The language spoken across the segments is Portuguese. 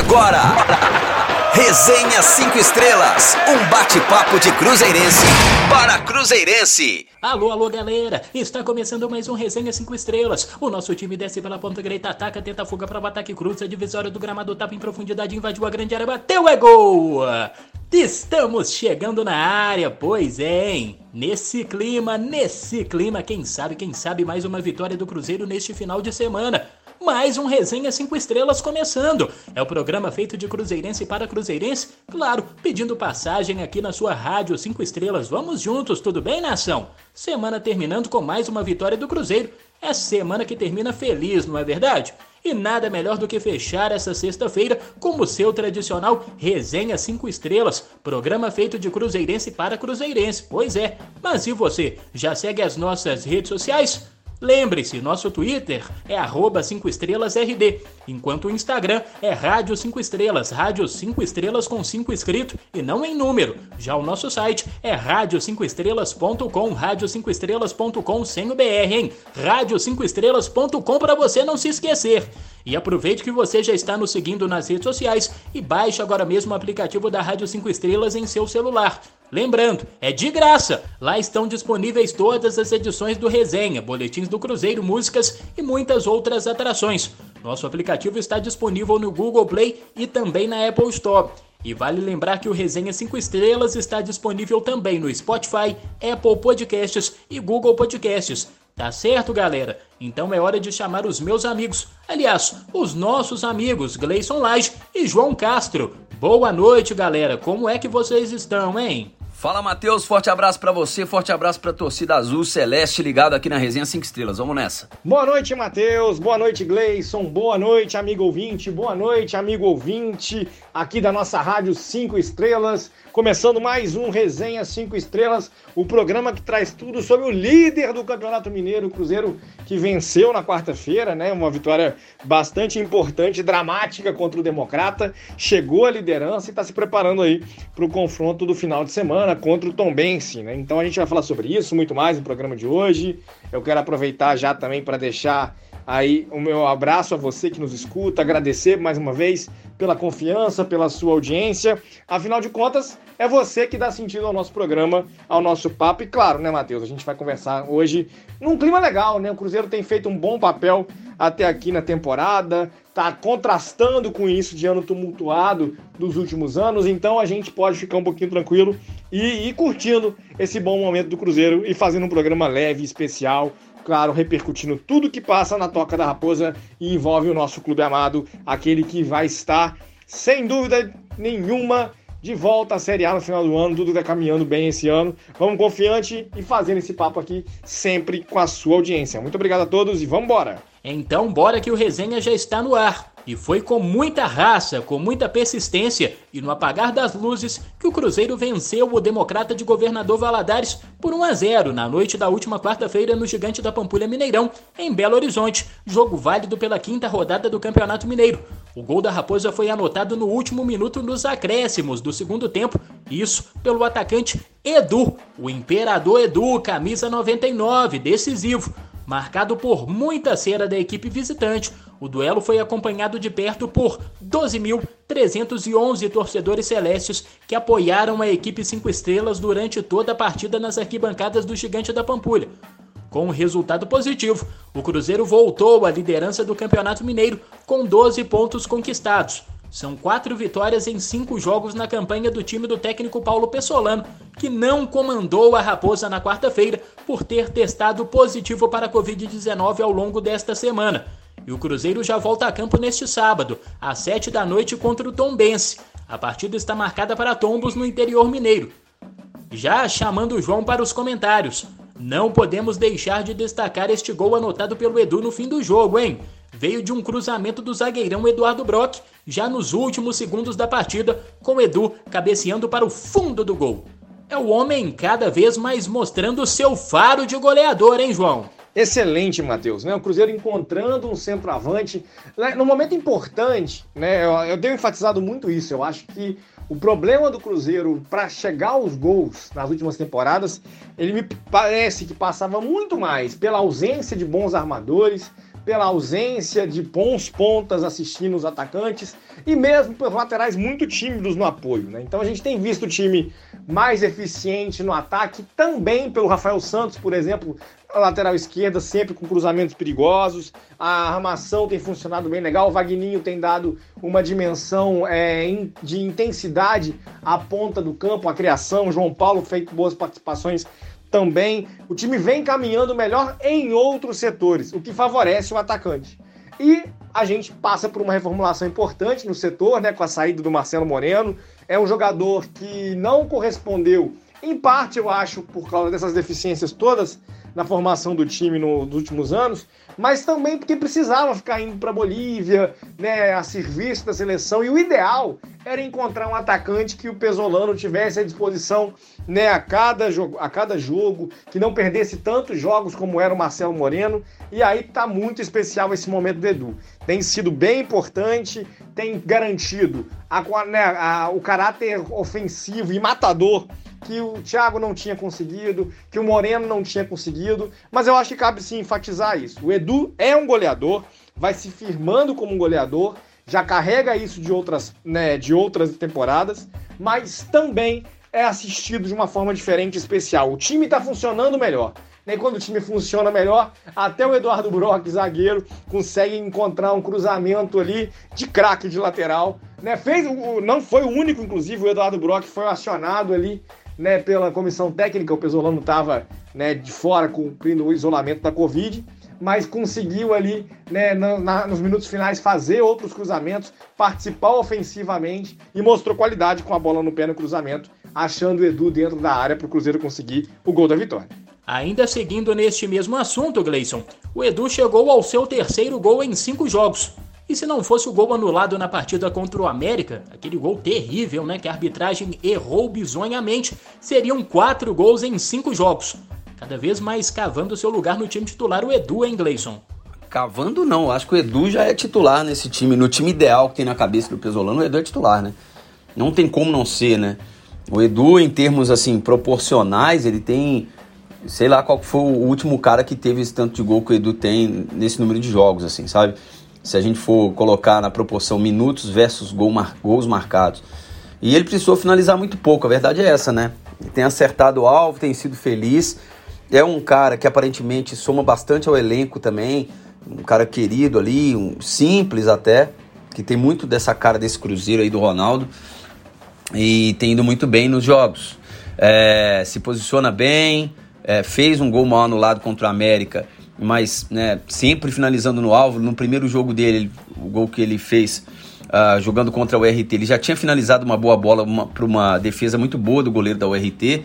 Agora, Resenha 5 Estrelas, um bate-papo de Cruzeirense para Cruzeirense. Alô, alô, galera! Está começando mais um Resenha 5 Estrelas. O nosso time desce pela ponta direita, ataca, tenta fuga para o ataque, cruza a divisória do gramado, tapa em profundidade, invadiu a grande área, bateu, é gol! Estamos chegando na área, pois é, hein? Nesse clima, nesse clima, quem sabe, quem sabe mais uma vitória do Cruzeiro neste final de semana mais um Resenha 5 Estrelas começando. É o programa feito de cruzeirense para cruzeirense, claro, pedindo passagem aqui na sua rádio 5 Estrelas. Vamos juntos, tudo bem, nação? Semana terminando com mais uma vitória do Cruzeiro. É semana que termina feliz, não é verdade? E nada melhor do que fechar essa sexta-feira com o seu tradicional Resenha 5 Estrelas, programa feito de cruzeirense para cruzeirense. Pois é, mas e você? Já segue as nossas redes sociais? Lembre-se, nosso Twitter é 5 estrelas RD, enquanto o Instagram é Rádio 5 Estrelas, Rádio 5 Estrelas com 5 escrito e não em número. Já o nosso site é rádio5estrelas.com, rádio5estrelas.com sem o BR, hein? rádio5estrelas.com para você não se esquecer. E aproveite que você já está nos seguindo nas redes sociais e baixe agora mesmo o aplicativo da Rádio 5 Estrelas em seu celular. Lembrando, é de graça! Lá estão disponíveis todas as edições do Resenha, boletins do Cruzeiro, músicas e muitas outras atrações. Nosso aplicativo está disponível no Google Play e também na Apple Store. E vale lembrar que o Resenha 5 Estrelas está disponível também no Spotify, Apple Podcasts e Google Podcasts. Tá certo, galera? Então é hora de chamar os meus amigos, aliás, os nossos amigos Gleison Lage e João Castro. Boa noite, galera. Como é que vocês estão, hein? Fala, Matheus. Forte abraço para você, forte abraço pra torcida azul celeste ligado aqui na Resenha 5 Estrelas. Vamos nessa. Boa noite, Matheus. Boa noite, Gleison. Boa noite, amigo ouvinte. Boa noite, amigo ouvinte aqui da nossa Rádio 5 Estrelas. Começando mais um Resenha 5 Estrelas, o programa que traz tudo sobre o líder do Campeonato Mineiro, o Cruzeiro, que venceu na quarta-feira, né? Uma vitória bastante importante, dramática contra o Democrata. Chegou à liderança e está se preparando aí para o confronto do final de semana contra o Tombense, né? Então a gente vai falar sobre isso, muito mais no programa de hoje. Eu quero aproveitar já também para deixar aí o meu abraço a você que nos escuta, agradecer mais uma vez pela confiança, pela sua audiência. Afinal de contas, é você que dá sentido ao nosso programa, ao nosso papo. E claro, né, Matheus? A gente vai conversar hoje num clima legal, né? O Cruzeiro tem feito um bom papel até aqui na temporada, tá contrastando com isso de ano tumultuado dos últimos anos, então a gente pode ficar um pouquinho tranquilo e ir curtindo esse bom momento do Cruzeiro e fazendo um programa leve, especial, claro, repercutindo tudo que passa na Toca da Raposa e envolve o nosso clube amado, aquele que vai estar, sem dúvida nenhuma, de volta à Série A no final do ano, tudo está caminhando bem esse ano. Vamos confiante e fazendo esse papo aqui sempre com a sua audiência. Muito obrigado a todos e vamos embora! Então bora que o resenha já está no ar. E foi com muita raça, com muita persistência e no apagar das luzes que o Cruzeiro venceu o Democrata de Governador Valadares por 1 a 0 na noite da última quarta-feira no Gigante da Pampulha Mineirão, em Belo Horizonte, jogo válido pela quinta rodada do Campeonato Mineiro. O gol da Raposa foi anotado no último minuto nos acréscimos do segundo tempo, isso pelo atacante Edu, o Imperador Edu, camisa 99, decisivo. Marcado por muita cera da equipe visitante, o duelo foi acompanhado de perto por 12.311 torcedores celestes que apoiaram a equipe 5 estrelas durante toda a partida nas arquibancadas do Gigante da Pampulha. Com um resultado positivo, o Cruzeiro voltou à liderança do Campeonato Mineiro com 12 pontos conquistados. São quatro vitórias em cinco jogos na campanha do time do técnico Paulo Pessolano, que não comandou a Raposa na quarta-feira por ter testado positivo para a Covid-19 ao longo desta semana. E o Cruzeiro já volta a campo neste sábado, às sete da noite contra o Tombense. A partida está marcada para Tombos no interior mineiro. Já chamando o João para os comentários. Não podemos deixar de destacar este gol anotado pelo Edu no fim do jogo, hein? Veio de um cruzamento do zagueirão Eduardo Brock, já nos últimos segundos da partida, com Edu cabeceando para o fundo do gol. É o homem cada vez mais mostrando seu faro de goleador, hein, João? Excelente, Matheus. Né? O Cruzeiro encontrando um centroavante. Né? No momento importante, né? eu, eu tenho enfatizado muito isso. Eu acho que o problema do Cruzeiro para chegar aos gols nas últimas temporadas, ele me parece que passava muito mais pela ausência de bons armadores, pela ausência de bons pontas assistindo os atacantes e mesmo pelos laterais muito tímidos no apoio. Né? Então a gente tem visto o time mais eficiente no ataque, também pelo Rafael Santos, por exemplo, lateral esquerda, sempre com cruzamentos perigosos. A armação tem funcionado bem legal. O Vagninho tem dado uma dimensão é, de intensidade à ponta do campo, a criação. O João Paulo feito boas participações também. O time vem caminhando melhor em outros setores, o que favorece o atacante. E a gente passa por uma reformulação importante no setor, né, com a saída do Marcelo Moreno. É um jogador que não correspondeu, em parte, eu acho, por causa dessas deficiências todas, na formação do time no, nos últimos anos, mas também porque precisava ficar indo para Bolívia, né, a serviço da seleção. E o ideal era encontrar um atacante que o Pesolano tivesse à disposição né, a, cada jogo, a cada jogo, que não perdesse tantos jogos como era o Marcelo Moreno. E aí tá muito especial esse momento do Edu. Tem sido bem importante, tem garantido a, né, a, o caráter ofensivo e matador que o Thiago não tinha conseguido, que o Moreno não tinha conseguido, mas eu acho que cabe sim enfatizar isso. O Edu é um goleador, vai se firmando como um goleador, já carrega isso de outras, né, de outras temporadas, mas também é assistido de uma forma diferente especial. O time está funcionando melhor. E quando o time funciona melhor, até o Eduardo Brock, zagueiro, consegue encontrar um cruzamento ali de craque de lateral. Né? Fez, não foi o único, inclusive, o Eduardo Brock foi acionado ali né, pela comissão técnica, o Pesolano estava né, de fora cumprindo o isolamento da Covid, mas conseguiu ali, né, na, na, nos minutos finais, fazer outros cruzamentos, participar ofensivamente e mostrou qualidade com a bola no pé no cruzamento, achando o Edu dentro da área para o Cruzeiro conseguir o gol da vitória. Ainda seguindo neste mesmo assunto, Gleison, o Edu chegou ao seu terceiro gol em cinco jogos, e se não fosse o gol anulado na partida contra o América, aquele gol terrível, né, que a arbitragem errou bizonhamente, seriam quatro gols em cinco jogos. Cada vez mais cavando seu lugar no time titular, o Edu, hein, Gleison? Cavando não, acho que o Edu já é titular nesse time, no time ideal que tem na cabeça do Pesolano, o Edu é titular, né? Não tem como não ser, né? O Edu, em termos assim, proporcionais, ele tem. Sei lá qual foi o último cara que teve esse tanto de gol que o Edu tem nesse número de jogos, assim, sabe? se a gente for colocar na proporção minutos versus gol mar, gols marcados. E ele precisou finalizar muito pouco, a verdade é essa, né? Ele tem acertado o alvo, tem sido feliz. É um cara que aparentemente soma bastante ao elenco também, um cara querido ali, um simples até, que tem muito dessa cara desse Cruzeiro aí do Ronaldo e tem ido muito bem nos jogos. É, se posiciona bem, é, fez um gol mal anulado contra o América mas né, sempre finalizando no alvo. No primeiro jogo dele, o gol que ele fez uh, jogando contra o RT, ele já tinha finalizado uma boa bola para uma defesa muito boa do goleiro da URT.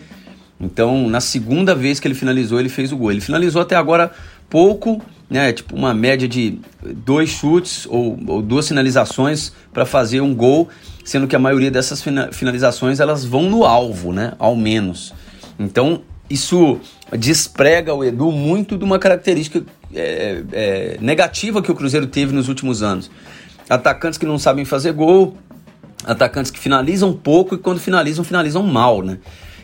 Então, na segunda vez que ele finalizou, ele fez o gol. Ele finalizou até agora pouco, né, tipo uma média de dois chutes ou, ou duas finalizações para fazer um gol, sendo que a maioria dessas finalizações elas vão no alvo, né, ao menos. Então, isso desprega o Edu muito de uma característica é, é, negativa que o Cruzeiro teve nos últimos anos. Atacantes que não sabem fazer gol, atacantes que finalizam pouco e quando finalizam, finalizam mal, né?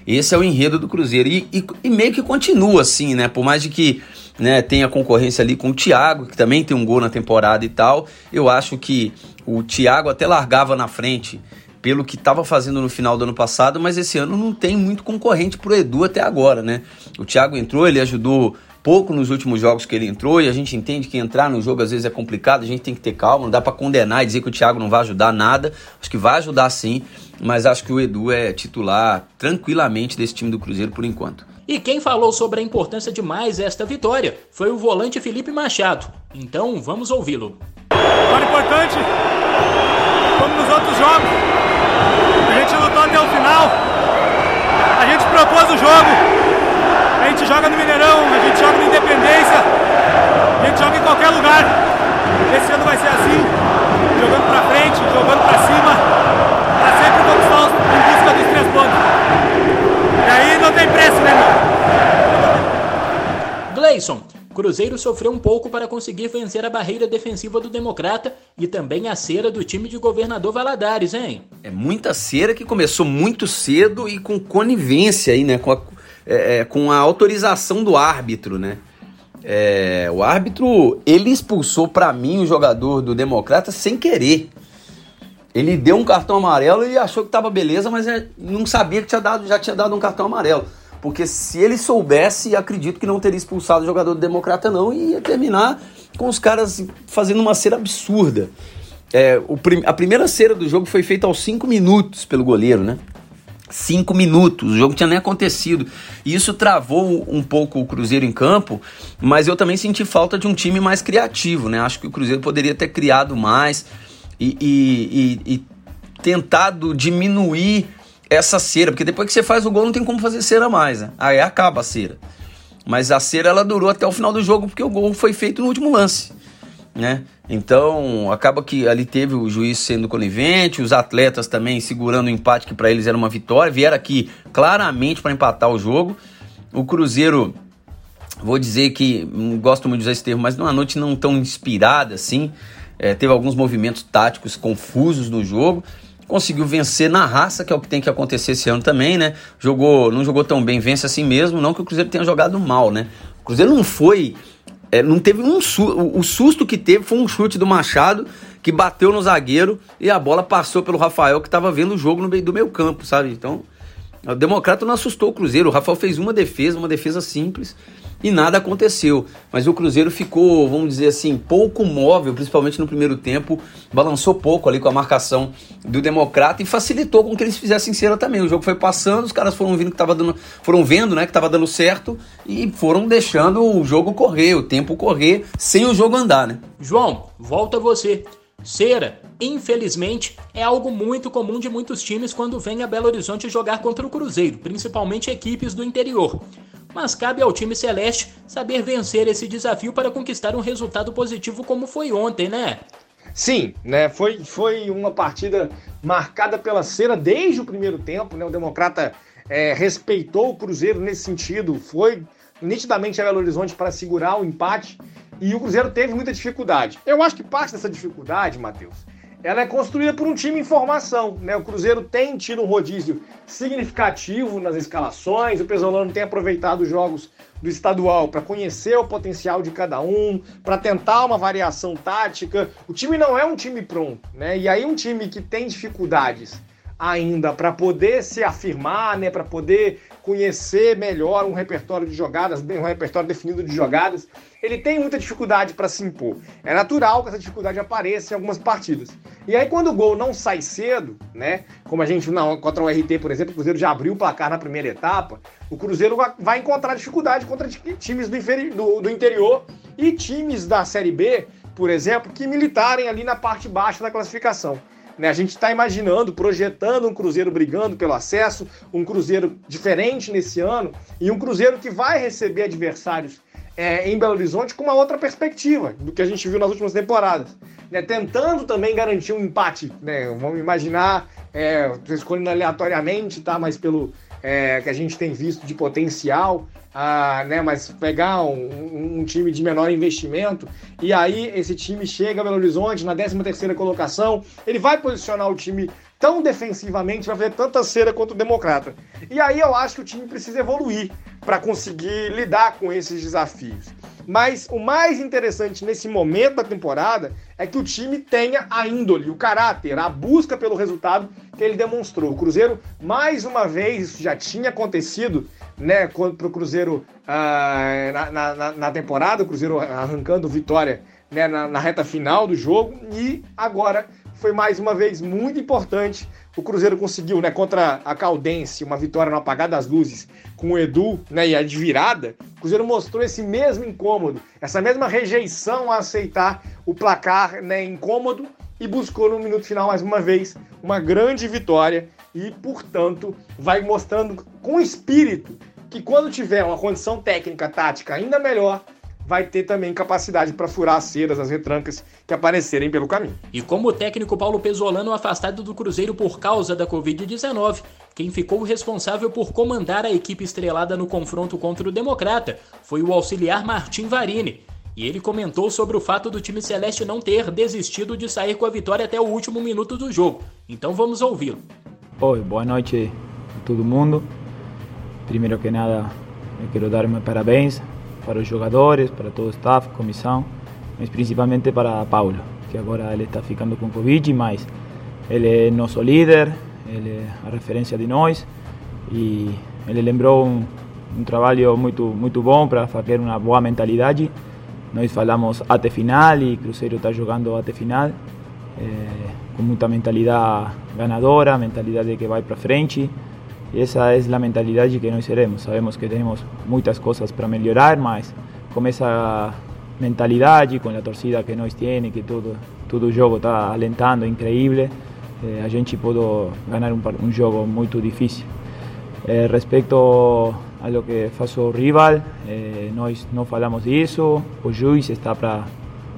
Esse é o enredo do Cruzeiro. E, e, e meio que continua assim, né? Por mais de que né, tenha concorrência ali com o Thiago, que também tem um gol na temporada e tal, eu acho que o Thiago até largava na frente pelo que estava fazendo no final do ano passado, mas esse ano não tem muito concorrente pro Edu até agora, né? O Thiago entrou, ele ajudou pouco nos últimos jogos que ele entrou e a gente entende que entrar no jogo às vezes é complicado, a gente tem que ter calma, não dá para condenar e dizer que o Thiago não vai ajudar nada. Acho que vai ajudar sim, mas acho que o Edu é titular tranquilamente desse time do Cruzeiro por enquanto. E quem falou sobre a importância de mais esta vitória foi o volante Felipe Machado. Então vamos ouvi-lo. Vitória importante, como nos outros jogos. A gente lutou até o final. A gente propôs o jogo. A gente joga no Mineirão, a gente joga no Independência, a gente joga em qualquer lugar. Esse ano vai ser assim, jogando pra frente, jogando pra cima, conquistar os, em busca dos três pontos. E aí não tem preço, né, meu? Gleison, Cruzeiro sofreu um pouco para conseguir vencer a barreira defensiva do Democrata e também a cera do time de governador Valadares, hein? É muita cera que começou muito cedo e com conivência aí, né? Com a, é, é, com a autorização do árbitro, né? É, o árbitro, ele expulsou para mim o jogador do Democrata sem querer. Ele deu um cartão amarelo e achou que tava beleza, mas é, não sabia que tinha dado, já tinha dado um cartão amarelo. Porque se ele soubesse, acredito que não teria expulsado o jogador do Democrata, não, e ia terminar com os caras fazendo uma cera absurda. É, o, a primeira cera do jogo foi feita aos 5 minutos pelo goleiro, né? 5 minutos, o jogo tinha nem acontecido. E isso travou um pouco o Cruzeiro em campo, mas eu também senti falta de um time mais criativo, né? Acho que o Cruzeiro poderia ter criado mais e, e, e, e tentado diminuir essa cera, porque depois que você faz o gol não tem como fazer cera mais, né? Aí acaba a cera. Mas a cera ela durou até o final do jogo porque o gol foi feito no último lance, né? Então, acaba que ali teve o juiz sendo conivente, os atletas também segurando o empate que para eles era uma vitória, vieram aqui claramente para empatar o jogo. O Cruzeiro, vou dizer que não gosto muito de usar esse termo, mas numa noite não tão inspirada assim, é, teve alguns movimentos táticos confusos no jogo. Conseguiu vencer na raça, que é o que tem que acontecer esse ano também, né? Jogou, não jogou tão bem, vence assim mesmo. Não que o Cruzeiro tenha jogado mal, né? O Cruzeiro não foi. É, não teve um. O susto que teve foi um chute do Machado que bateu no zagueiro e a bola passou pelo Rafael que estava vendo o jogo no meio do meio campo, sabe? Então, o Democrata não assustou o Cruzeiro. O Rafael fez uma defesa, uma defesa simples e nada aconteceu. Mas o Cruzeiro ficou, vamos dizer assim, pouco móvel, principalmente no primeiro tempo, balançou pouco ali com a marcação do Democrata e facilitou com que eles fizessem cera também. O jogo foi passando, os caras foram vendo que tava dando, foram vendo, né, que estava dando certo e foram deixando o jogo correr, o tempo correr, sem o jogo andar, né? João, volta você. Cera, infelizmente, é algo muito comum de muitos times quando vem a Belo Horizonte jogar contra o Cruzeiro, principalmente equipes do interior mas cabe ao time celeste saber vencer esse desafio para conquistar um resultado positivo como foi ontem, né? Sim, né? Foi, foi uma partida marcada pela cera desde o primeiro tempo, né? O Democrata é, respeitou o Cruzeiro nesse sentido, foi nitidamente a Belo Horizonte para segurar o empate e o Cruzeiro teve muita dificuldade. Eu acho que parte dessa dificuldade, Matheus, ela é construída por um time em formação. Né? O Cruzeiro tem tido um rodízio significativo nas escalações, o Pesolano tem aproveitado os jogos do estadual para conhecer o potencial de cada um, para tentar uma variação tática. O time não é um time pronto, né? E aí um time que tem dificuldades ainda para poder se afirmar, né, para poder conhecer melhor um repertório de jogadas, um repertório definido de jogadas, ele tem muita dificuldade para se impor. É natural que essa dificuldade apareça em algumas partidas. E aí, quando o gol não sai cedo, né? Como a gente não, contra o RT, por exemplo, o Cruzeiro já abriu o placar na primeira etapa, o Cruzeiro vai encontrar dificuldade contra times do, do, do interior e times da Série B, por exemplo, que militarem ali na parte baixa da classificação. Né? A gente está imaginando, projetando um Cruzeiro brigando pelo acesso, um Cruzeiro diferente nesse ano e um Cruzeiro que vai receber adversários é, em Belo Horizonte com uma outra perspectiva do que a gente viu nas últimas temporadas. Né? Tentando também garantir um empate, né? vamos imaginar, é, escolhendo aleatoriamente, tá? mas pelo é, que a gente tem visto de potencial, ah, né? mas pegar um, um, time de menor investimento e aí esse time chega a Belo Horizonte na 13 terceira colocação, ele vai posicionar o time tão defensivamente, vai fazer tanta cera quanto o Democrata. E aí eu acho que o time precisa evoluir para conseguir lidar com esses desafios. Mas o mais interessante nesse momento da temporada é que o time tenha a índole, o caráter, a busca pelo resultado que ele demonstrou. O Cruzeiro, mais uma vez, isso já tinha acontecido né, para o Cruzeiro uh, na, na, na, temporada, o Cruzeiro arrancando vitória né, na, na reta final do jogo, e agora foi mais uma vez muito importante. O Cruzeiro conseguiu, né, contra a Caldense, uma vitória no apagar das luzes com o Edu, né, e a de virada. O Cruzeiro mostrou esse mesmo incômodo, essa mesma rejeição a aceitar o placar, né, incômodo e buscou no minuto final mais uma vez uma grande vitória e, portanto, vai mostrando com espírito que quando tiver uma condição técnica, tática ainda melhor, vai ter também capacidade para furar as ceras, as retrancas que aparecerem pelo caminho. E como o técnico Paulo Pesolano afastado do Cruzeiro por causa da Covid-19, quem ficou responsável por comandar a equipe estrelada no confronto contra o Democrata foi o auxiliar Martim Varini. E ele comentou sobre o fato do time celeste não ter desistido de sair com a vitória até o último minuto do jogo. Então vamos ouvi-lo. Oi, boa noite a todo mundo. Primeiro que nada, eu quero dar meus parabéns para os jogadores, para todo o staff, comissão, mas principalmente para Paulo, que agora ele está ficando com Covid, mas ele é nosso líder, ele é a referência de nós e ele lembrou um, um trabalho muito muito bom para fazer uma boa mentalidade. Nós falamos até final e Cruzeiro está jogando até final. É, com muita mentalidade ganadora, mentalidade que vai para frente. E essa é a mentalidade que nós seremos. Sabemos que temos muitas coisas para melhorar, mas com essa mentalidade, com a torcida que nós temos, que todo, todo jogo está alentando, incrível, eh, a gente pode ganhar um, um jogo muito difícil. Eh, respeito a lo que faz o rival, eh, nós não falamos disso, o juiz está para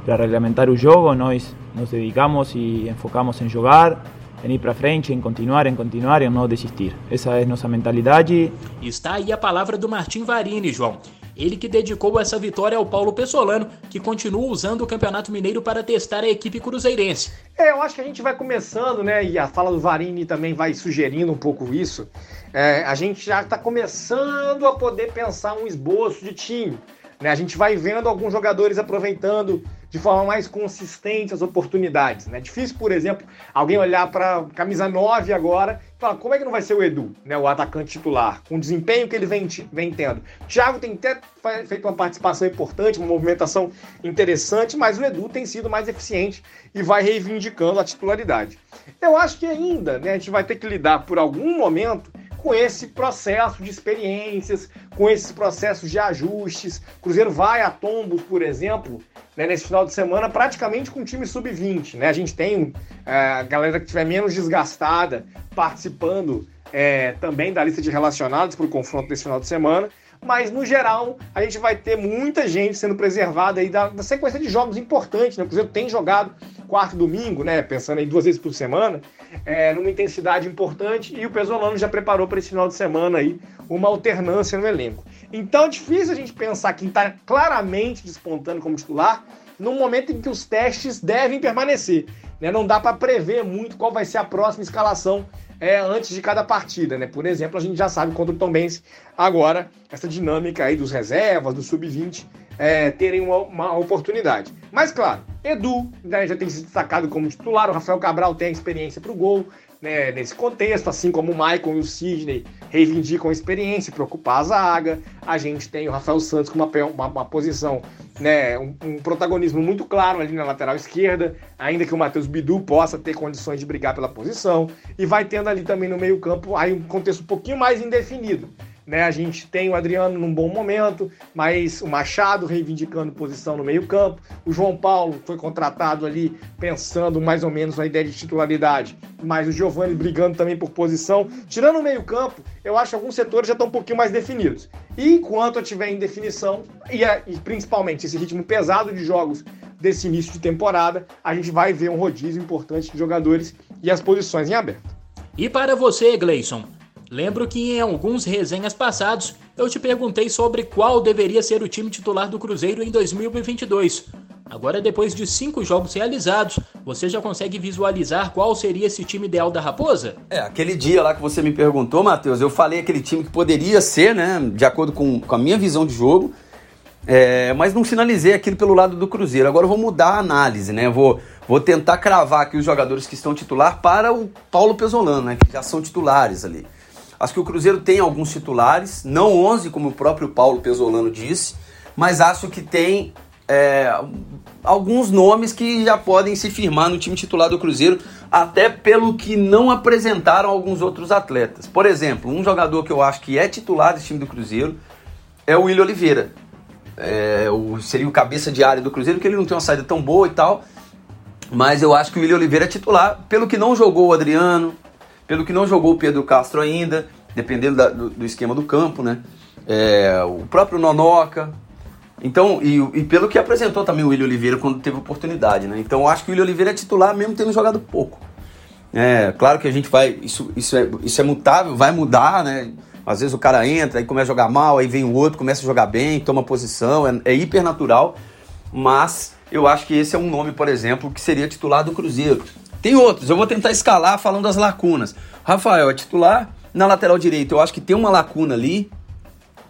reglamentar o jogo, nós nos dedicamos e enfocamos em jogar, em ir para frente, em continuar, em continuar e não desistir. Essa é nossa mentalidade. Está aí a palavra do Martim Varini, João. Ele que dedicou essa vitória ao Paulo Pessolano, que continua usando o Campeonato Mineiro para testar a equipe cruzeirense. É, eu acho que a gente vai começando, né? E a fala do Varini também vai sugerindo um pouco isso. É, a gente já está começando a poder pensar um esboço de time. Né? A gente vai vendo alguns jogadores aproveitando de forma mais consistente as oportunidades. É né? difícil, por exemplo, alguém olhar para camisa 9 agora e falar como é que não vai ser o Edu, né? o atacante titular, com o desempenho que ele vem, vem tendo. O Thiago tem até feito uma participação importante, uma movimentação interessante, mas o Edu tem sido mais eficiente e vai reivindicando a titularidade. Eu acho que ainda né, a gente vai ter que lidar por algum momento com esse processo de experiências, com esses processos de ajustes. O Cruzeiro vai a tombos, por exemplo, né, nesse final de semana, praticamente com time sub-20. Né? A gente tem é, a galera que estiver menos desgastada participando é, também da lista de relacionados para o confronto desse final de semana. Mas, no geral, a gente vai ter muita gente sendo preservada aí da, da sequência de jogos importantes. Né? O Cruzeiro tem jogado quarto domingo, né? Pensando em duas vezes por semana, é, numa intensidade importante, e o Pesolano já preparou para esse final de semana aí uma alternância no elenco. Então é difícil a gente pensar quem está claramente despontando como titular no momento em que os testes devem permanecer. Né? Não dá para prever muito qual vai ser a próxima escalação é, antes de cada partida, né? Por exemplo, a gente já sabe contra o Tom Benz agora essa dinâmica aí dos reservas, do sub-20 é, terem uma, uma, oportunidade. Mas claro, Edu né, já tem se destacado como titular, o Rafael Cabral tem a experiência para o gol né, nesse contexto, assim como o Maicon e o Sidney reivindicam a experiência para ocupar a zaga. A gente tem o Rafael Santos com uma, uma, uma posição, né, um, um, protagonismo muito claro ali na lateral esquerda, ainda que o Matheus Bidu possa ter condições de brigar pela posição. E vai tendo ali também no meio campo aí um contexto um pouquinho mais indefinido. Né, a gente tem o Adriano num bom momento, mas o Machado reivindicando posição no meio-campo. O João Paulo foi contratado ali pensando mais ou menos na ideia de titularidade, mas o Giovani brigando também por posição. Tirando o meio-campo, eu acho que alguns setores já estão um pouquinho mais definidos. E enquanto eu tiver em definição, e, e principalmente esse ritmo pesado de jogos desse início de temporada, a gente vai ver um rodízio importante de jogadores e as posições em aberto. E para você, Gleison, Lembro que em alguns resenhas passados eu te perguntei sobre qual deveria ser o time titular do Cruzeiro em 2022. Agora, depois de cinco jogos realizados, você já consegue visualizar qual seria esse time ideal da Raposa? É, aquele dia lá que você me perguntou, Matheus, eu falei aquele time que poderia ser, né, de acordo com, com a minha visão de jogo, é, mas não finalizei aquilo pelo lado do Cruzeiro. Agora eu vou mudar a análise, né? Vou, vou tentar cravar aqui os jogadores que estão titular para o Paulo Pesolano, né? Que já são titulares ali. Acho que o Cruzeiro tem alguns titulares, não 11, como o próprio Paulo Pesolano disse, mas acho que tem é, alguns nomes que já podem se firmar no time titular do Cruzeiro, até pelo que não apresentaram alguns outros atletas. Por exemplo, um jogador que eu acho que é titular desse time do Cruzeiro é o William Oliveira. É, o, seria o cabeça de área do Cruzeiro, que ele não tem uma saída tão boa e tal. Mas eu acho que o William Oliveira é titular, pelo que não jogou o Adriano, pelo que não jogou o Pedro Castro ainda, dependendo da, do, do, esquema do campo, né? É, o próprio Nonoca. Então, e, e, pelo que apresentou também o William Oliveira quando teve oportunidade, né? Então, acho que o William Oliveira é titular mesmo tendo jogado pouco. É, claro que a gente vai, isso, isso, é, isso é mutável, vai mudar, né? Às vezes o cara entra e começa a jogar mal, aí vem o outro, começa a jogar bem, toma posição, é, é hiper natural, mas eu acho que esse é um nome, por exemplo, que seria titular do Cruzeiro. Tem outros, eu vou tentar escalar falando das lacunas. Rafael é titular na lateral direita, eu acho que tem uma lacuna ali.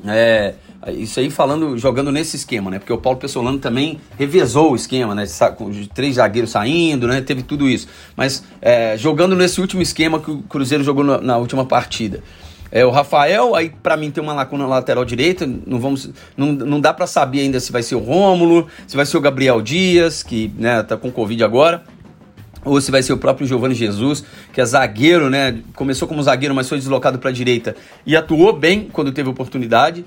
É, Isso aí falando, jogando nesse esquema, né? Porque o Paulo Pessolano também revezou o esquema, né? Com três zagueiros saindo, né? Teve tudo isso. Mas é, jogando nesse último esquema que o Cruzeiro jogou na, na última partida. É, o Rafael, aí para mim tem uma lacuna na lateral direita, não vamos não, não dá para saber ainda se vai ser o Rômulo, se vai ser o Gabriel Dias, que né, tá com Covid agora ou se vai ser o próprio Giovanni Jesus, que é zagueiro, né? Começou como zagueiro, mas foi deslocado para a direita e atuou bem quando teve oportunidade.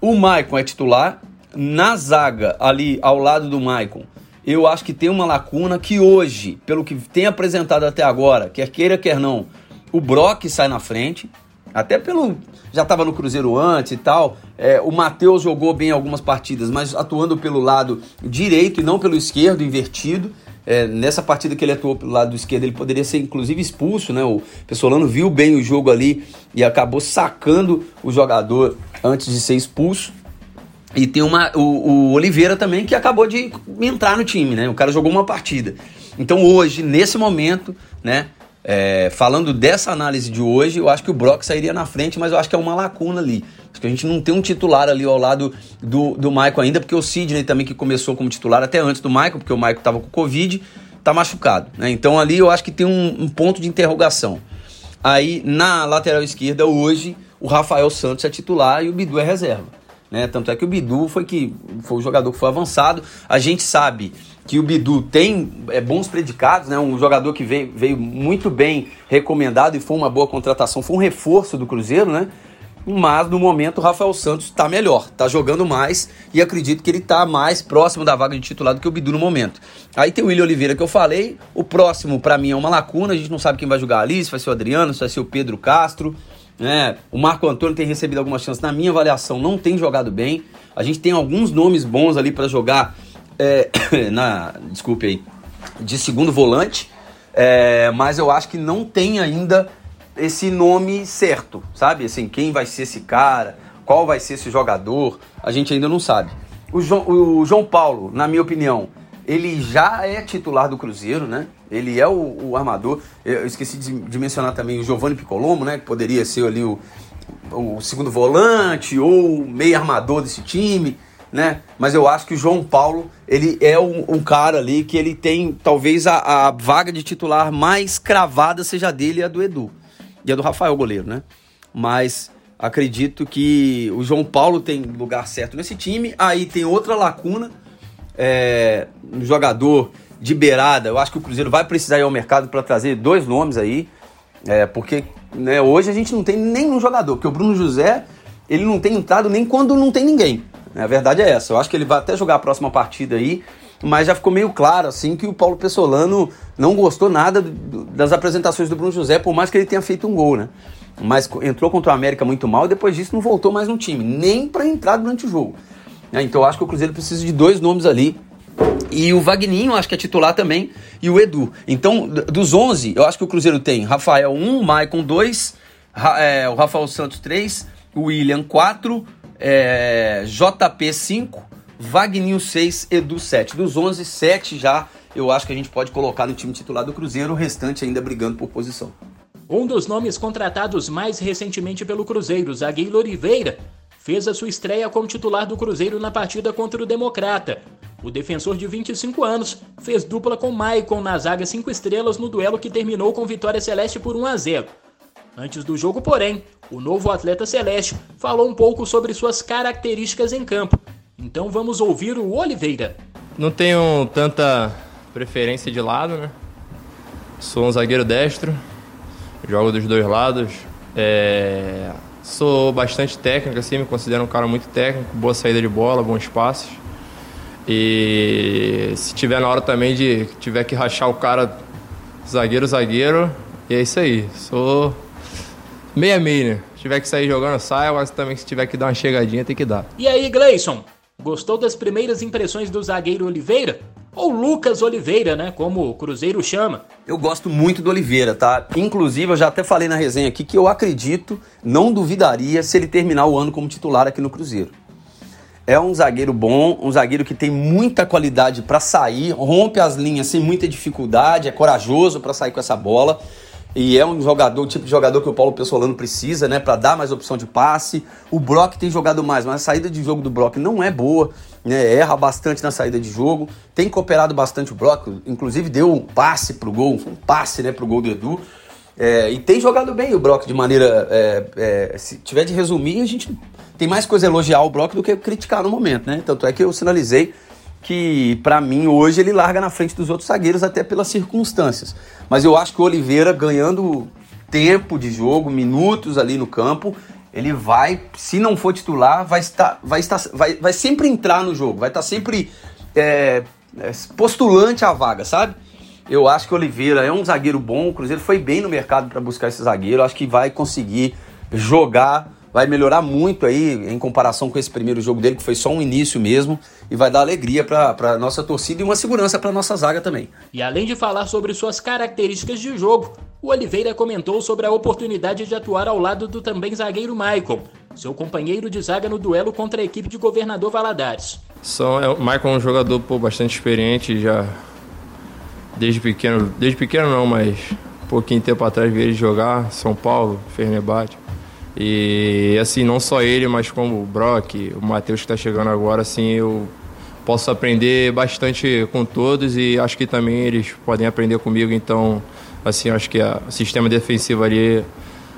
O Maicon é titular. Na zaga, ali ao lado do Maicon, eu acho que tem uma lacuna que hoje, pelo que tem apresentado até agora, quer queira, quer não, o Brock sai na frente. Até pelo. Já estava no Cruzeiro antes e tal. É, o Matheus jogou bem algumas partidas, mas atuando pelo lado direito e não pelo esquerdo, invertido. É, nessa partida que ele atuou pelo lado esquerdo, ele poderia ser inclusive expulso, né? O Pessolano viu bem o jogo ali e acabou sacando o jogador antes de ser expulso. E tem uma, o, o Oliveira também que acabou de entrar no time, né? O cara jogou uma partida. Então hoje, nesse momento, né? É, falando dessa análise de hoje, eu acho que o Brock sairia na frente, mas eu acho que é uma lacuna ali. A gente não tem um titular ali ao lado do, do Michael ainda, porque o Sidney também que começou como titular até antes do Michael, porque o Michael estava com Covid, tá machucado. Né? Então ali eu acho que tem um, um ponto de interrogação. Aí na lateral esquerda hoje o Rafael Santos é titular e o Bidu é reserva. Né? Tanto é que o Bidu foi que foi o jogador que foi avançado. A gente sabe que o Bidu tem é, bons predicados, né? Um jogador que veio, veio muito bem recomendado e foi uma boa contratação, foi um reforço do Cruzeiro, né? Mas no momento o Rafael Santos está melhor, está jogando mais e acredito que ele está mais próximo da vaga de titular do que o Bidu no momento. Aí tem o William Oliveira que eu falei, o próximo para mim é uma lacuna, a gente não sabe quem vai jogar ali, se vai ser o Adriano, se vai ser o Pedro Castro. Né? O Marco Antônio tem recebido algumas chances, na minha avaliação não tem jogado bem. A gente tem alguns nomes bons ali para jogar é, na, desculpe aí, de segundo volante, é, mas eu acho que não tem ainda esse nome certo, sabe? Assim, quem vai ser esse cara, qual vai ser esse jogador, a gente ainda não sabe. O João, o João Paulo, na minha opinião, ele já é titular do Cruzeiro, né? Ele é o, o armador. Eu esqueci de, de, mencionar também o Giovanni Picolomo, né? Que poderia ser ali o, o segundo volante ou meio armador desse time né? Mas eu acho que o João Paulo, ele é um, um cara ali que ele tem, talvez a, a, vaga de titular mais cravada seja dele e a do Edu. E a do Rafael, goleiro, né? Mas acredito que o João Paulo tem lugar certo nesse time. Aí tem outra lacuna, é, um jogador de beirada. Eu acho que o Cruzeiro vai precisar ir ao mercado para trazer dois nomes aí. É, porque né, hoje a gente não tem nenhum jogador. Porque o Bruno José, ele não tem entrado nem quando não tem ninguém. A verdade é essa. Eu acho que ele vai até jogar a próxima partida aí, mas já ficou meio claro assim que o Paulo Pessolano não gostou nada das apresentações do Bruno José, por mais que ele tenha feito um gol, né? Mas entrou contra o América muito mal e depois disso não voltou mais no time, nem para entrar durante o jogo. É, então eu acho que o Cruzeiro precisa de dois nomes ali. E o Vagninho, acho que é titular também, e o Edu. Então, dos 11, eu acho que o Cruzeiro tem Rafael 1, Maicon 2, é, o Rafael Santos 3, o William 4, é, JP 5, Wagninho 6, Edu 7. Dos 11, 7 já eu acho que a gente pode colocar no time titular do Cruzeiro, o restante ainda brigando por posição. Um dos nomes contratados mais recentemente pelo Cruzeiro, zagueiro Oliveira, fez a sua estreia como titular do Cruzeiro na partida contra o Democrata. O defensor de 25 anos fez dupla com Maicon na zaga 5 estrelas no duelo que terminou com vitória celeste por 1 a 0. Antes do jogo, porém, o novo atleta celeste falou um pouco sobre suas características em campo. Então vamos ouvir o Oliveira. Não tenho tanta preferência de lado, né? Sou um zagueiro destro, jogo dos dois lados. É... Sou bastante técnico, assim, me considero um cara muito técnico, boa saída de bola, bons passes. E se tiver na hora também de tiver que rachar o cara zagueiro, zagueiro, e é isso aí. Sou meia meia, né? Se tiver que sair jogando, sai, mas também se tiver que dar uma chegadinha, tem que dar. E aí, Gleison? Gostou das primeiras impressões do zagueiro Oliveira? Ou Lucas Oliveira, né? Como o Cruzeiro chama. Eu gosto muito do Oliveira, tá? Inclusive, eu já até falei na resenha aqui que eu acredito, não duvidaria se ele terminar o ano como titular aqui no Cruzeiro. É um zagueiro bom, um zagueiro que tem muita qualidade para sair, rompe as linhas sem muita dificuldade, é corajoso para sair com essa bola. E é um jogador, o tipo de jogador que o Paulo Pessolano precisa, né? Para dar mais opção de passe. O Brock tem jogado mais, mas a saída de jogo do Brock não é boa. Né, erra bastante na saída de jogo, tem cooperado bastante o Brock, inclusive deu um passe pro gol, um passe né, pro gol do Edu. É, e tem jogado bem o Brock de maneira. É, é, se tiver de resumir, a gente tem mais coisa a elogiar o Brock do que criticar no momento, né? Tanto é que eu sinalizei que, para mim, hoje ele larga na frente dos outros zagueiros, até pelas circunstâncias. Mas eu acho que o Oliveira, ganhando tempo de jogo, minutos ali no campo, ele vai, se não for titular, vai estar, vai estar, vai, vai sempre entrar no jogo, vai estar sempre é, é, postulante à vaga, sabe? Eu acho que o Oliveira é um zagueiro bom, o Cruzeiro foi bem no mercado para buscar esse zagueiro, acho que vai conseguir jogar, vai melhorar muito aí em comparação com esse primeiro jogo dele, que foi só um início mesmo, e vai dar alegria para a nossa torcida e uma segurança para nossa zaga também. E além de falar sobre suas características de jogo, o Oliveira comentou sobre a oportunidade de atuar ao lado do também zagueiro Maicon, seu companheiro de zaga no duelo contra a equipe de Governador Valadares. São, é, o Maicon é um jogador pô, bastante experiente, já desde pequeno, desde pequeno não, mas um pouquinho tempo atrás vi ele jogar, São Paulo, Fernebate. E assim, não só ele, mas como o Brock, o Matheus que está chegando agora, assim, eu posso aprender bastante com todos e acho que também eles podem aprender comigo, então assim, acho que o sistema defensivo ali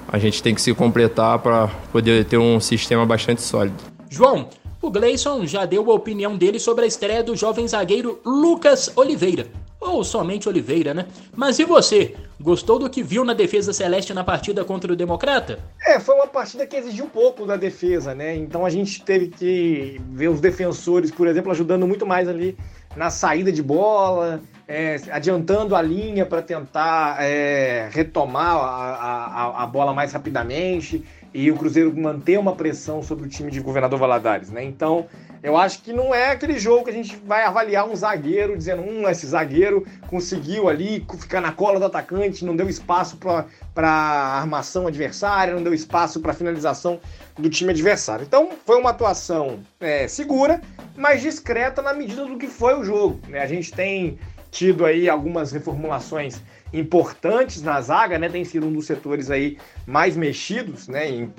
a gente tem que se completar para poder ter um sistema bastante sólido. João, o Gleison já deu a opinião dele sobre a estreia do jovem zagueiro Lucas Oliveira. Ou somente Oliveira, né? Mas e você? Gostou do que viu na defesa celeste na partida contra o Democrata? É, foi uma partida que exigiu um pouco da defesa, né? Então a gente teve que ver os defensores, por exemplo, ajudando muito mais ali na saída de bola, é, adiantando a linha para tentar é, retomar a, a, a, bola mais rapidamente e o Cruzeiro manter uma pressão sobre o time de Governador Valadares, né? Então, eu acho que não é aquele jogo que a gente vai avaliar um zagueiro dizendo, hum, esse zagueiro conseguiu ali ficar na cola do atacante, não deu espaço para armação adversária, não deu espaço para finalização do time adversário. Então, foi uma atuação é, segura, mas discreta na medida do que foi o jogo. Né? A gente tem tido aí algumas reformulações importantes na zaga, né? Tem sido um dos setores aí mais mexidos, né? Em,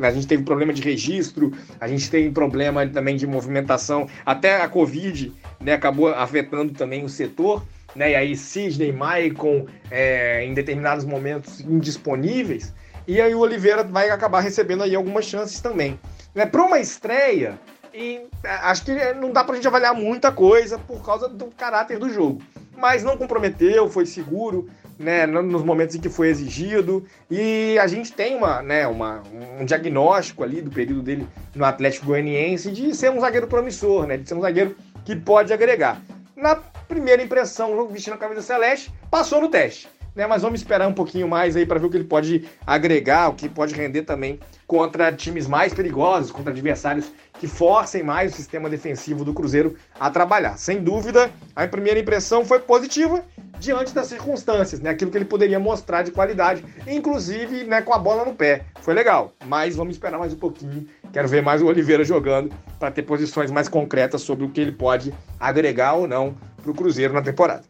a gente teve problema de registro, a gente tem problema também de movimentação, até a Covid, né? Acabou afetando também o setor, né? E aí Sidney, Maicon, é, em determinados momentos indisponíveis, e aí o Oliveira vai acabar recebendo aí algumas chances também. Né? Para uma estreia, e é, acho que não dá pra gente avaliar muita coisa por causa do caráter do jogo. Mas não comprometeu, foi seguro, né, nos momentos em que foi exigido. E a gente tem uma, né, uma, um diagnóstico ali do período dele no Atlético Goianiense de ser um zagueiro promissor, né, de ser um zagueiro que pode agregar. Na primeira impressão, vestindo a camisa celeste, passou no teste. Né, mas vamos esperar um pouquinho mais aí para ver o que ele pode agregar, o que pode render também contra times mais perigosos, contra adversários que forcem mais o sistema defensivo do Cruzeiro a trabalhar. Sem dúvida, a primeira impressão foi positiva diante das circunstâncias, né? Aquilo que ele poderia mostrar de qualidade, inclusive né, com a bola no pé. Foi legal, mas vamos esperar mais um pouquinho. Quero ver mais o Oliveira jogando para ter posições mais concretas sobre o que ele pode agregar ou não para o Cruzeiro na temporada.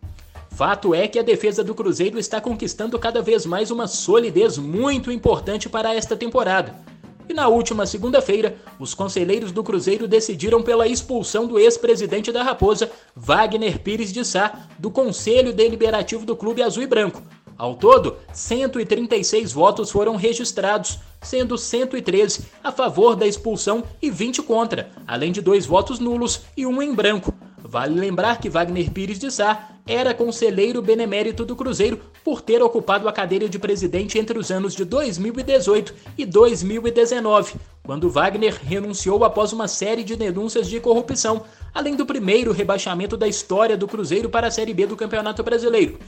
Fato é que a defesa do Cruzeiro está conquistando cada vez mais uma solidez muito importante para esta temporada. E na última segunda-feira, os conselheiros do Cruzeiro decidiram pela expulsão do ex-presidente da Raposa, Wagner Pires de Sá, do Conselho Deliberativo do Clube Azul e Branco. Ao todo, 136 votos foram registrados, sendo 113 a favor da expulsão e 20 contra, além de dois votos nulos e um em branco. Vale lembrar que Wagner Pires de Sá era conselheiro benemérito do Cruzeiro por ter ocupado a cadeira de presidente entre os anos de 2018 e 2019, quando Wagner renunciou após uma série de denúncias de corrupção, além do primeiro rebaixamento da história do Cruzeiro para a Série B do Campeonato Brasileiro.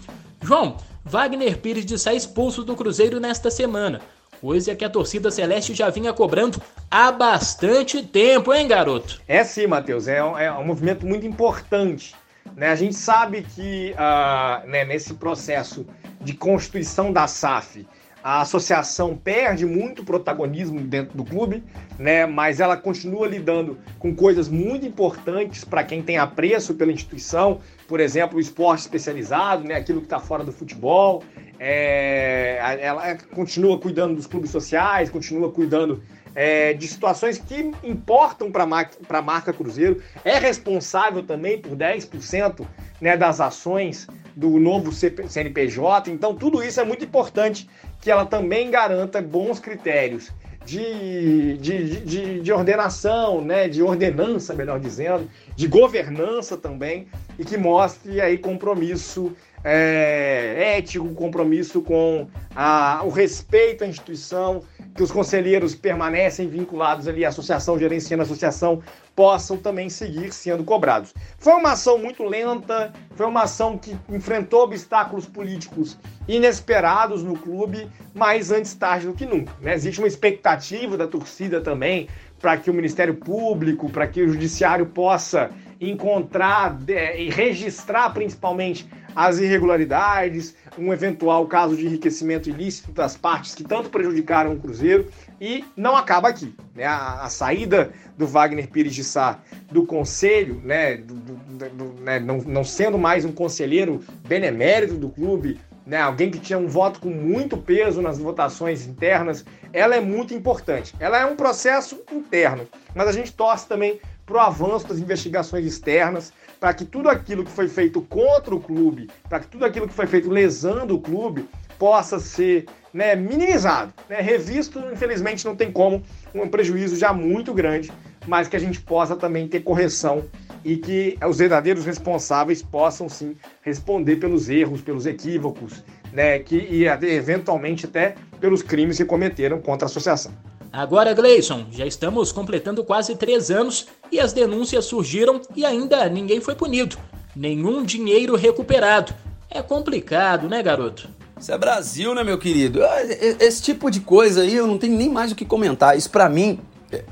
João, Wagner Pires de expulso do Cruzeiro nesta semana coisa que a torcida celeste já vinha cobrando há bastante tempo, hein, garoto? É sim, Matheus, é um, é um movimento muito importante. Né? A gente sabe que uh, né, nesse processo de constituição da SAF, a associação perde muito protagonismo dentro do clube, né? Mas ela continua lidando com coisas muito importantes para quem tem apreço pela instituição, por exemplo, o esporte especializado, né? Aquilo que está fora do futebol. é, ela continua cuidando dos clubes sociais, continua cuidando é, de situações que importam para a marca Cruzeiro, é responsável também por 10% né, das ações do novo CNPJ, então tudo isso é muito importante que ela também garanta bons critérios de, de, de, de, ordenação, né, de ordenança, melhor dizendo, de governança também, e que mostre aí compromisso é, ético, compromisso com a, o respeito à instituição, que os conselheiros permanecem vinculados ali à associação, gerenciando a associação, possam também seguir sendo cobrados. Foi uma ação muito lenta, foi uma ação que enfrentou obstáculos políticos inesperados no clube, mas antes tarde do que nunca. Né? Existe uma expectativa da torcida também para que o Ministério Público, para que o Judiciário possa encontrar e registrar principalmente as irregularidades, um eventual caso de enriquecimento ilícito das partes que tanto prejudicaram o Cruzeiro. E não acaba aqui. Né? A, a saída do Wagner Pires de Sá do conselho, né? Do, do, do, né? Não, não sendo mais um conselheiro benemérito do clube, né, alguém que tinha um voto com muito peso nas votações internas, ela é muito importante. Ela é um processo interno, mas a gente torce também para o avanço das investigações externas, para que tudo aquilo que foi feito contra o clube, para que tudo aquilo que foi feito lesando o clube, possa ser né, minimizado. Né? Revisto, infelizmente, não tem como, um prejuízo já muito grande, mas que a gente possa também ter correção e que os verdadeiros responsáveis possam sim responder pelos erros, pelos equívocos, né, que, e eventualmente até pelos crimes que cometeram contra a associação. Agora, Gleison, já estamos completando quase três anos e as denúncias surgiram e ainda ninguém foi punido. Nenhum dinheiro recuperado. É complicado, né, garoto? Isso é Brasil, né, meu querido? Ah, esse tipo de coisa aí eu não tenho nem mais o que comentar. Isso para mim,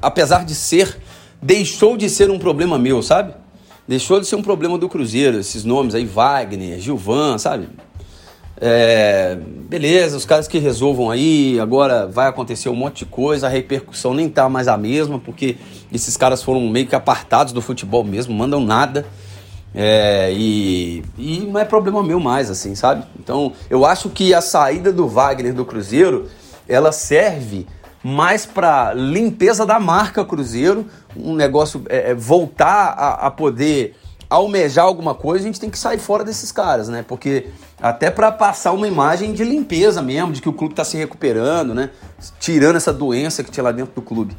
apesar de ser, deixou de ser um problema meu, sabe? Deixou de ser um problema do Cruzeiro. Esses nomes aí, Wagner, Gilvan, sabe? É, beleza, os caras que resolvam aí, agora vai acontecer um monte de coisa, a repercussão nem tá mais a mesma, porque esses caras foram meio que apartados do futebol mesmo, mandam nada. É, e, e não é problema meu mais, assim, sabe? Então, eu acho que a saída do Wagner do Cruzeiro, ela serve mais para limpeza da marca Cruzeiro, um negócio é, é, voltar a, a poder almejar alguma coisa, a gente tem que sair fora desses caras, né? Porque até para passar uma imagem de limpeza mesmo, de que o clube está se recuperando, né? Tirando essa doença que tinha lá dentro do clube.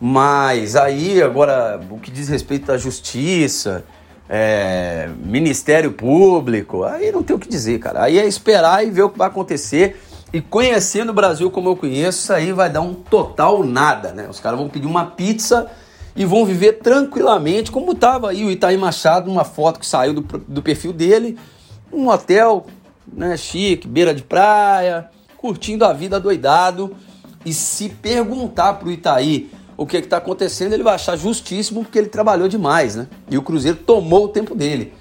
Mas aí, agora, o que diz respeito à justiça, é, Ministério Público, aí não tem o que dizer, cara. Aí é esperar e ver o que vai acontecer. E conhecendo o Brasil como eu conheço, isso aí vai dar um total nada, né? Os caras vão pedir uma pizza e vão viver tranquilamente, como estava aí o Itaí Machado, numa foto que saiu do, do perfil dele, um hotel né, chique, beira de praia, curtindo a vida doidado. E se perguntar para o Itaí o que está acontecendo, ele vai achar justíssimo porque ele trabalhou demais, né? E o Cruzeiro tomou o tempo dele.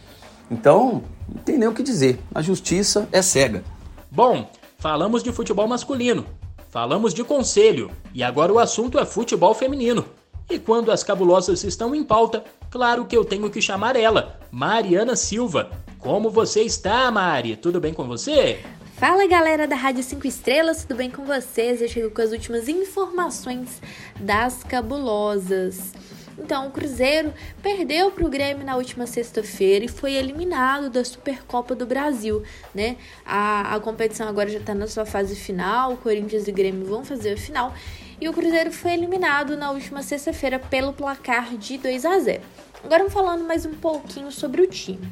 Então, não tem nem o que dizer. A justiça é cega. Bom, falamos de futebol masculino, falamos de conselho e agora o assunto é futebol feminino. E quando as cabulosas estão em pauta, claro que eu tenho que chamar ela, Mariana Silva. Como você está, Mari? Tudo bem com você? Fala galera da Rádio 5 Estrelas, tudo bem com vocês? Eu chego com as últimas informações das cabulosas. Então, o Cruzeiro perdeu para o Grêmio na última sexta-feira e foi eliminado da Supercopa do Brasil, né? A, a competição agora já está na sua fase final, o Corinthians e o Grêmio vão fazer a final e o Cruzeiro foi eliminado na última sexta-feira pelo placar de 2 a 0. Agora falando mais um pouquinho sobre o time.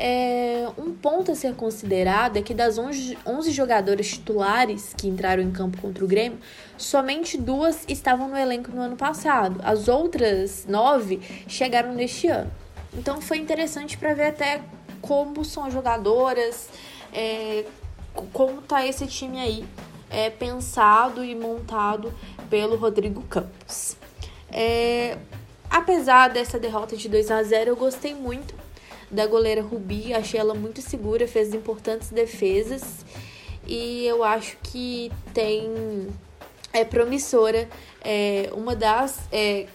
É, um ponto a ser considerado é que das 11, 11 jogadoras titulares que entraram em campo contra o Grêmio, somente duas estavam no elenco no ano passado. As outras nove chegaram neste ano. Então foi interessante para ver até como são as jogadoras, é, como tá esse time aí é, pensado e montado pelo Rodrigo Campos. É, apesar dessa derrota de 2 a 0 eu gostei muito da goleira Rubi, achei ela muito segura, fez importantes defesas. E eu acho que tem é promissora. É, uma das é,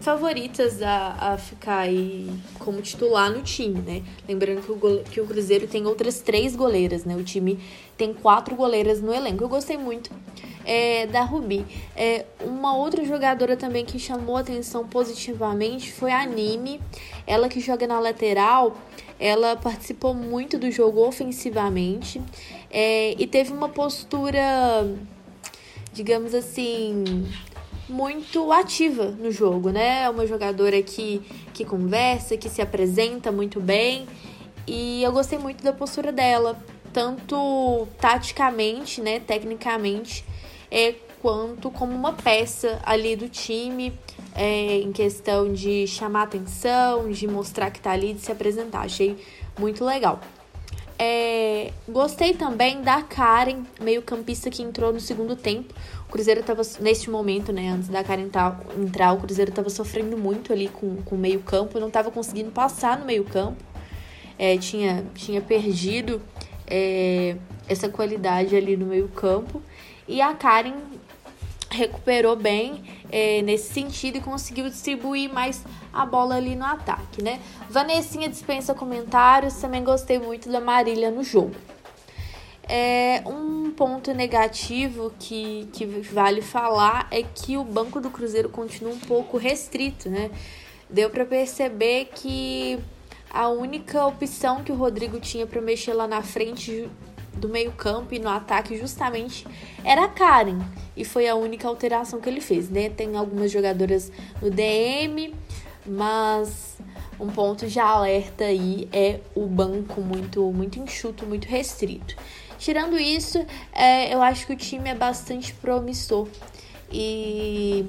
favoritas a, a ficar aí como titular no time, né? Lembrando que o, que o Cruzeiro tem outras três goleiras, né? O time tem quatro goleiras no elenco. Eu gostei muito é, da Rubi. É, uma outra jogadora também que chamou atenção positivamente foi a Nime. Ela que joga na lateral, ela participou muito do jogo ofensivamente é, e teve uma postura, digamos assim, muito ativa no jogo, né? É uma jogadora que, que conversa, que se apresenta muito bem e eu gostei muito da postura dela, tanto taticamente, né, tecnicamente, é, quanto como uma peça ali do time, é, em questão de chamar atenção, de mostrar que tá ali, de se apresentar. Achei muito legal. É, gostei também da Karen, meio campista que entrou no segundo tempo. O Cruzeiro estava, neste momento, né, antes da Karen entrar, o Cruzeiro estava sofrendo muito ali com, com o meio campo, não estava conseguindo passar no meio campo. É, tinha, tinha perdido é, essa qualidade ali no meio campo. E a Karen recuperou bem é, nesse sentido e conseguiu distribuir mais a bola ali no ataque, né? Vanessinha dispensa comentários, também gostei muito da Marília no jogo. É, um ponto negativo que, que vale falar é que o banco do Cruzeiro continua um pouco restrito, né? Deu para perceber que a única opção que o Rodrigo tinha para mexer lá na frente do meio-campo e no ataque justamente era a Karen. E foi a única alteração que ele fez, né? Tem algumas jogadoras no DM, mas um ponto de alerta aí é o banco muito, muito enxuto, muito restrito. Tirando isso, é, eu acho que o time é bastante promissor e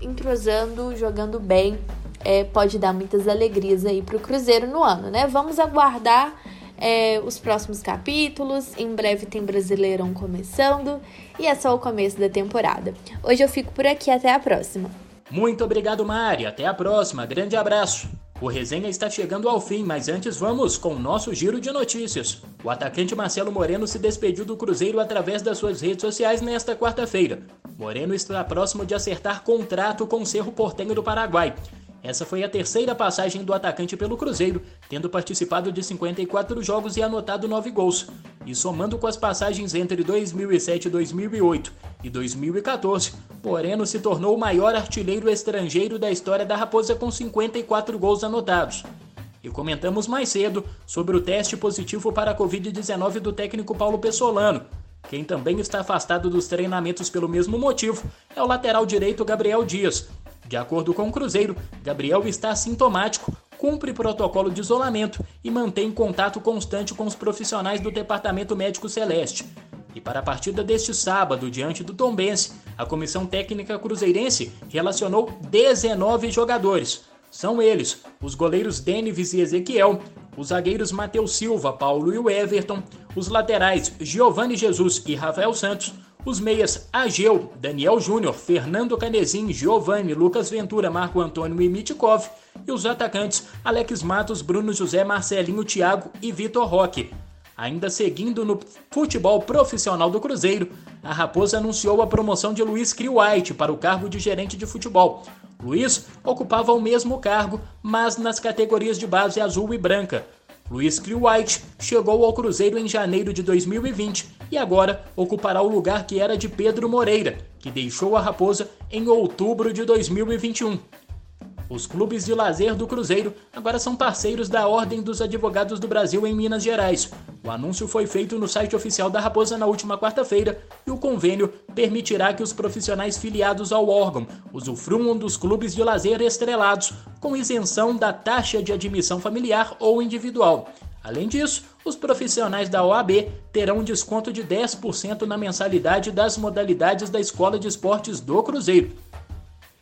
entrosando, jogando bem, é, pode dar muitas alegrias aí para o Cruzeiro no ano, né? Vamos aguardar é, os próximos capítulos. Em breve tem Brasileirão começando e é só o começo da temporada. Hoje eu fico por aqui, até a próxima. Muito obrigado, Mari. Até a próxima. Grande abraço. O resenha está chegando ao fim, mas antes vamos com o nosso giro de notícias. O atacante Marcelo Moreno se despediu do Cruzeiro através das suas redes sociais nesta quarta-feira. Moreno está próximo de acertar contrato com o Cerro Portenho do Paraguai. Essa foi a terceira passagem do atacante pelo Cruzeiro, tendo participado de 54 jogos e anotado 9 gols. E somando com as passagens entre 2007, 2008 e 2014, Moreno se tornou o maior artilheiro estrangeiro da história da Raposa com 54 gols anotados. E comentamos mais cedo sobre o teste positivo para a Covid-19 do técnico Paulo Pessolano. Quem também está afastado dos treinamentos pelo mesmo motivo é o lateral direito Gabriel Dias, de acordo com o Cruzeiro, Gabriel está assintomático, cumpre protocolo de isolamento e mantém contato constante com os profissionais do Departamento Médico Celeste. E para a partida deste sábado, diante do Tombense, a comissão técnica cruzeirense relacionou 19 jogadores. São eles os goleiros Denis e Ezequiel, os zagueiros Matheus Silva, Paulo e Everton, os laterais Giovanni Jesus e Rafael Santos, os meias Ageu, Daniel Júnior, Fernando Canezin, Giovanni, Lucas Ventura, Marco Antônio e Mitkov, e os atacantes Alex Matos, Bruno José, Marcelinho, Thiago e Vitor Roque. Ainda seguindo no futebol profissional do Cruzeiro, a Raposa anunciou a promoção de Luiz Kriwhite para o cargo de gerente de futebol. Luiz ocupava o mesmo cargo, mas nas categorias de base azul e branca. Luiz Kriwhite chegou ao Cruzeiro em janeiro de 2020 e agora ocupará o lugar que era de Pedro Moreira, que deixou a Raposa em outubro de 2021. Os clubes de lazer do Cruzeiro agora são parceiros da Ordem dos Advogados do Brasil em Minas Gerais. O anúncio foi feito no site oficial da Raposa na última quarta-feira e o convênio permitirá que os profissionais filiados ao órgão usufruam dos clubes de lazer estrelados, com isenção da taxa de admissão familiar ou individual. Além disso, os profissionais da OAB terão um desconto de 10% na mensalidade das modalidades da Escola de Esportes do Cruzeiro.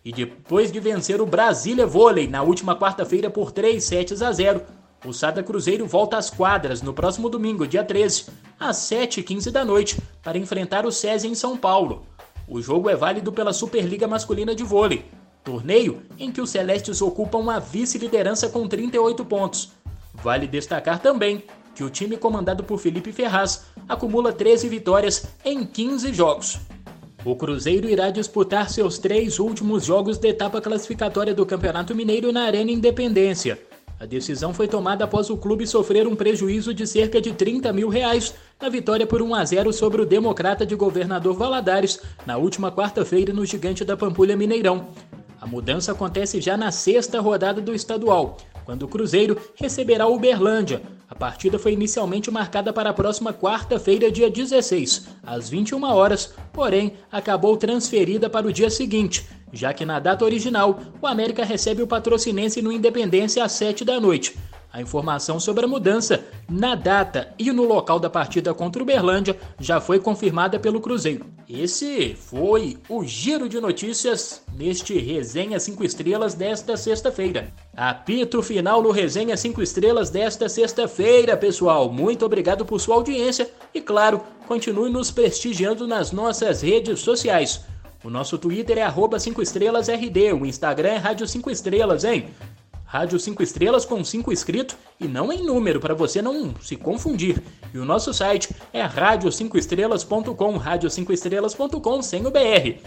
E depois de vencer o Brasília Vôlei na última quarta-feira por 3 sets a 0, o Sada Cruzeiro volta às quadras no próximo domingo, dia 13, às 7h15 da noite, para enfrentar o SESI em São Paulo. O jogo é válido pela Superliga Masculina de Vôlei, torneio em que os Celestes ocupam a vice-liderança com 38 pontos. Vale destacar também que o time comandado por Felipe Ferraz acumula 13 vitórias em 15 jogos. O Cruzeiro irá disputar seus três últimos jogos da etapa classificatória do Campeonato Mineiro na Arena Independência. A decisão foi tomada após o clube sofrer um prejuízo de cerca de 30 mil reais na vitória por 1 a 0 sobre o Democrata de Governador Valadares na última quarta-feira no Gigante da Pampulha Mineirão. A mudança acontece já na sexta rodada do estadual, quando o Cruzeiro receberá o Uberlândia. A partida foi inicialmente marcada para a próxima quarta-feira, dia 16, às 21 horas, porém acabou transferida para o dia seguinte, já que na data original o América recebe o Patrocinense no Independência às 7 da noite. A informação sobre a mudança na data e no local da partida contra o Berlândia já foi confirmada pelo Cruzeiro. Esse foi o giro de notícias neste Resenha 5 Estrelas desta sexta-feira. Apito final no Resenha 5 Estrelas desta sexta-feira, pessoal. Muito obrigado por sua audiência e, claro, continue nos prestigiando nas nossas redes sociais. O nosso Twitter é arroba 5 estrelas RD, o Instagram é Rádio 5 Estrelas, hein? Rádio 5 Estrelas com 5 escrito e não em número para você não se confundir. E o nosso site é radio5estrelas.com, radio5estrelas.com sem o BR.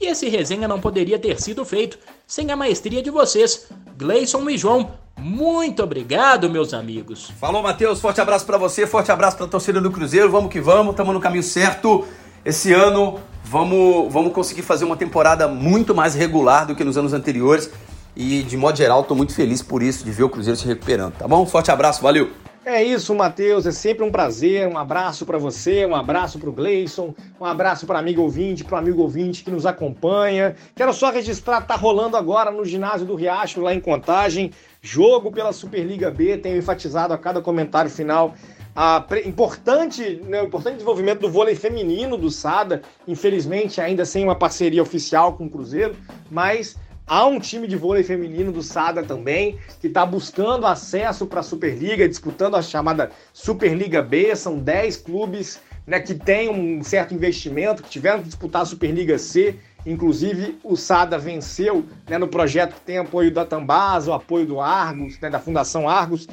E esse resenha não poderia ter sido feito sem a maestria de vocês, Gleison e João. Muito obrigado, meus amigos. Falou, Matheus. Forte abraço para você, forte abraço para a torcida do Cruzeiro. Vamos que vamos, estamos no caminho certo. Esse ano vamos, vamos conseguir fazer uma temporada muito mais regular do que nos anos anteriores. E de modo geral, estou muito feliz por isso, de ver o Cruzeiro se recuperando, tá bom? Forte abraço, valeu! É isso, Matheus. É sempre um prazer. Um abraço para você, um abraço para o Gleison, um abraço para amigo ouvinte, para o amigo ouvinte que nos acompanha. Quero só registrar, tá rolando agora no ginásio do Riacho, lá em Contagem, jogo pela Superliga B. Tenho enfatizado a cada comentário final a importante, né, importante desenvolvimento do vôlei feminino do Sada, infelizmente ainda sem uma parceria oficial com o Cruzeiro, mas Há um time de vôlei feminino do Sada também, que está buscando acesso para a Superliga, disputando a chamada Superliga B. São 10 clubes né, que têm um certo investimento, que tiveram que disputar a Superliga C. Inclusive, o Sada venceu né, no projeto que tem apoio da Tambasa, o apoio do Argos, né, da Fundação Argos.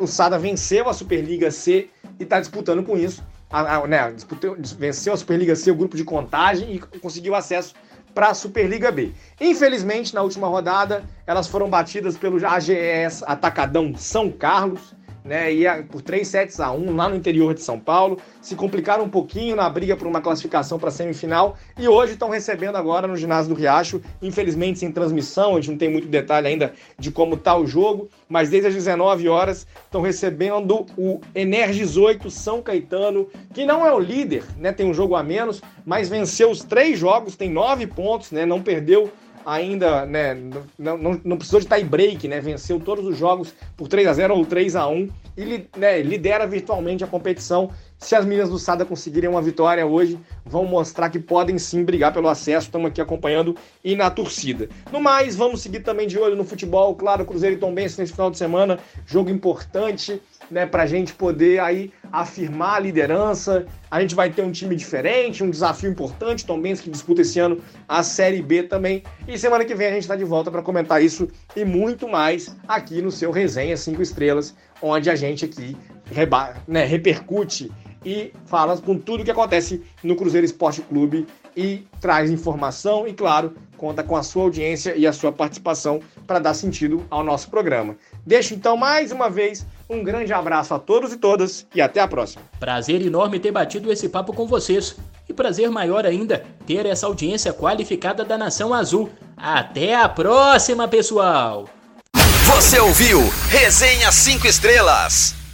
o Sada venceu a Superliga C e está disputando com isso. A, a, né, disputou, venceu a Superliga C, o grupo de contagem, e conseguiu acesso para a Superliga B. Infelizmente, na última rodada, elas foram batidas pelo AGS Atacadão São Carlos né, ia por 3 sets a 1 lá no interior de São Paulo, se complicaram um pouquinho na briga por uma classificação para a semifinal e hoje estão recebendo agora no ginásio do Riacho, infelizmente sem transmissão, a gente não tem muito detalhe ainda de como está o jogo, mas desde as 19 horas estão recebendo o Energis 8 São Caetano, que não é o líder, né, tem um jogo a menos, mas venceu os três jogos, tem nove pontos, né, não perdeu ainda, né, não, não, não precisou de tie break, né, venceu todos os jogos por 3 a 0 ou 3 a 1 e né, lidera virtualmente a competição. Se as meninas do Sada conseguirem uma vitória hoje, vão mostrar que podem sim brigar pelo acesso. Estamos aqui acompanhando e na torcida. No mais, vamos seguir também de olho no futebol. Claro, Cruzeiro e Tom Benz nesse final de semana, jogo importante né, para a gente poder aí afirmar a liderança. A gente vai ter um time diferente, um desafio importante. Tom Benz que disputa esse ano a Série B também. E semana que vem a gente está de volta para comentar isso e muito mais aqui no seu Resenha 5 Estrelas, onde a gente aqui né, repercute e fala com tudo o que acontece no Cruzeiro Esporte Clube e traz informação e, claro, conta com a sua audiência e a sua participação para dar sentido ao nosso programa. Deixo então mais uma vez um grande abraço a todos e todas e até a próxima. Prazer enorme ter batido esse papo com vocês. E prazer maior ainda ter essa audiência qualificada da Nação Azul. Até a próxima, pessoal! Você ouviu Resenha 5 Estrelas.